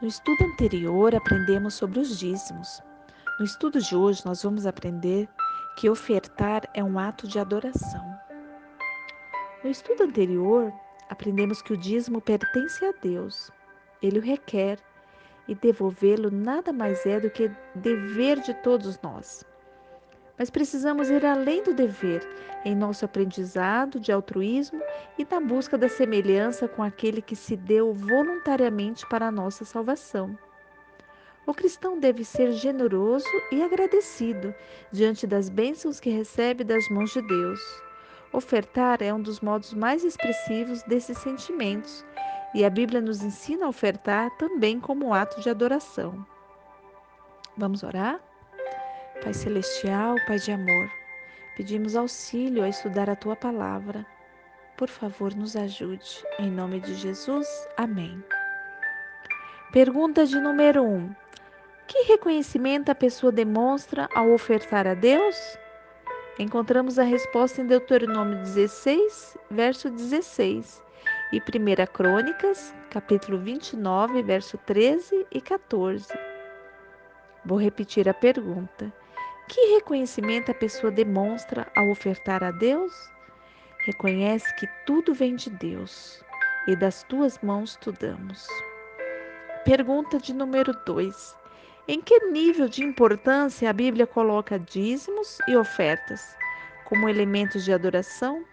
No estudo anterior, aprendemos sobre os dízimos. No estudo de hoje, nós vamos aprender que ofertar é um ato de adoração. No estudo anterior, aprendemos que o dízimo pertence a Deus. Ele o requer e devolvê-lo nada mais é do que dever de todos nós. Mas precisamos ir além do dever em nosso aprendizado de altruísmo e na busca da semelhança com aquele que se deu voluntariamente para a nossa salvação. O cristão deve ser generoso e agradecido diante das bênçãos que recebe das mãos de Deus. Ofertar é um dos modos mais expressivos desses sentimentos, e a Bíblia nos ensina a ofertar também como ato de adoração. Vamos orar? Pai Celestial, Pai de amor, pedimos auxílio a estudar a tua palavra. Por favor, nos ajude. Em nome de Jesus, amém. Pergunta de número 1. Um. Que reconhecimento a pessoa demonstra ao ofertar a Deus? Encontramos a resposta em Deuteronômio 16, verso 16, e 1 Crônicas, capítulo 29, verso 13 e 14. Vou repetir a pergunta. Que reconhecimento a pessoa demonstra ao ofertar a Deus? Reconhece que tudo vem de Deus e das tuas mãos tu damos. Pergunta de número 2. Em que nível de importância a Bíblia coloca dízimos e ofertas como elementos de adoração?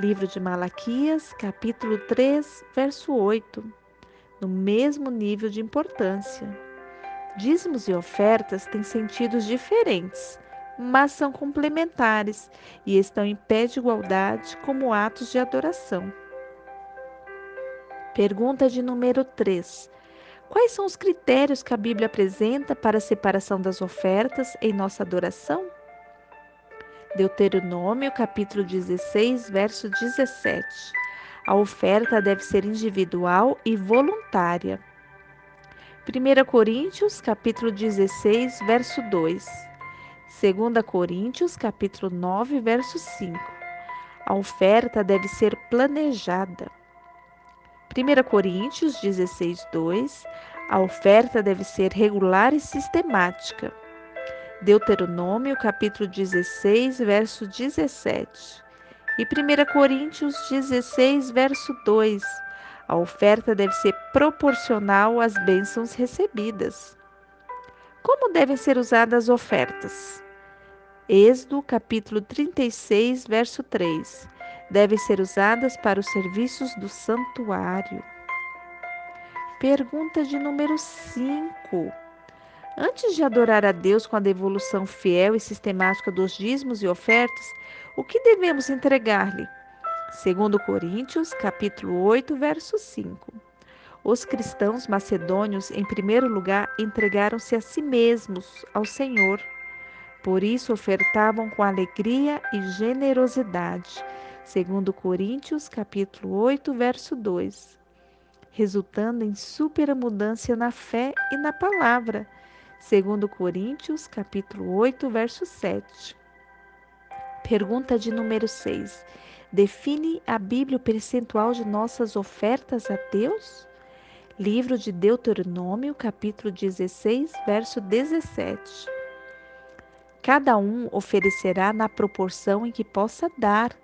Livro de Malaquias, capítulo 3, verso 8. No mesmo nível de importância. Dízimos e ofertas têm sentidos diferentes, mas são complementares e estão em pé de igualdade como atos de adoração. Pergunta de número 3. Quais são os critérios que a Bíblia apresenta para a separação das ofertas em nossa adoração? Deuteronômio, capítulo 16, verso 17. A oferta deve ser individual e voluntária. 1 Coríntios, capítulo 16, verso 2. 2 Coríntios, capítulo 9, verso 5. A oferta deve ser planejada. 1 Coríntios 16, 2. A oferta deve ser regular e sistemática. Deuteronômio, capítulo 16, verso 17. E 1 Coríntios 16, verso 2 a oferta deve ser proporcional às bênçãos recebidas. Como devem ser usadas as ofertas? Êxodo, capítulo 36, verso 3. Devem ser usadas para os serviços do santuário. Pergunta de número 5. Antes de adorar a Deus com a devolução fiel e sistemática dos dízimos e ofertas, o que devemos entregar-lhe? Segundo Coríntios, capítulo 8, verso 5. Os cristãos macedônios, em primeiro lugar, entregaram-se a si mesmos ao Senhor. Por isso ofertavam com alegria e generosidade. Segundo Coríntios, capítulo 8, verso 2. Resultando em superabundância na fé e na palavra. Segundo Coríntios, capítulo 8, verso 7. Pergunta de número 6. Define a Bíblia o percentual de nossas ofertas a Deus? Livro de Deuteronômio, capítulo 16, verso 17. Cada um oferecerá na proporção em que possa dar,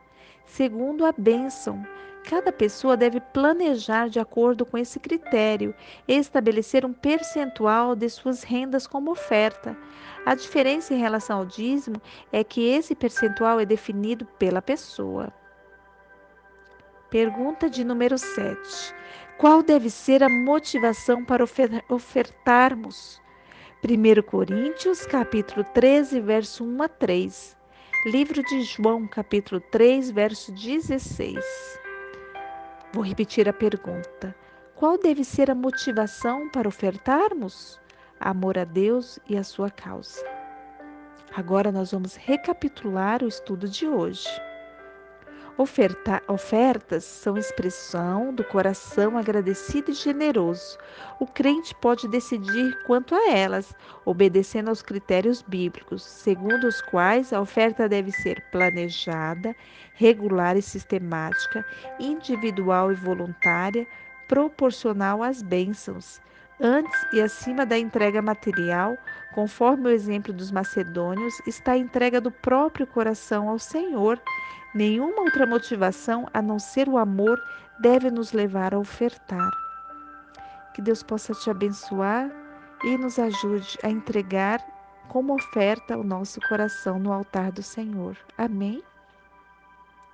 segundo a bênção. Cada pessoa deve planejar de acordo com esse critério e estabelecer um percentual de suas rendas como oferta. A diferença em relação ao dízimo é que esse percentual é definido pela pessoa. Pergunta de número 7. Qual deve ser a motivação para ofertarmos? 1 Coríntios, capítulo 13, verso 1 a 3. Livro de João, capítulo 3, verso 16. Vou repetir a pergunta. Qual deve ser a motivação para ofertarmos? Amor a Deus e a sua causa. Agora nós vamos recapitular o estudo de hoje. Oferta, ofertas são expressão do coração agradecido e generoso. O crente pode decidir quanto a elas, obedecendo aos critérios bíblicos, segundo os quais a oferta deve ser planejada, regular e sistemática, individual e voluntária, proporcional às bênçãos, Antes e acima da entrega material, conforme o exemplo dos macedônios, está a entrega do próprio coração ao Senhor. Nenhuma outra motivação a não ser o amor deve nos levar a ofertar. Que Deus possa te abençoar e nos ajude a entregar como oferta o nosso coração no altar do Senhor. Amém?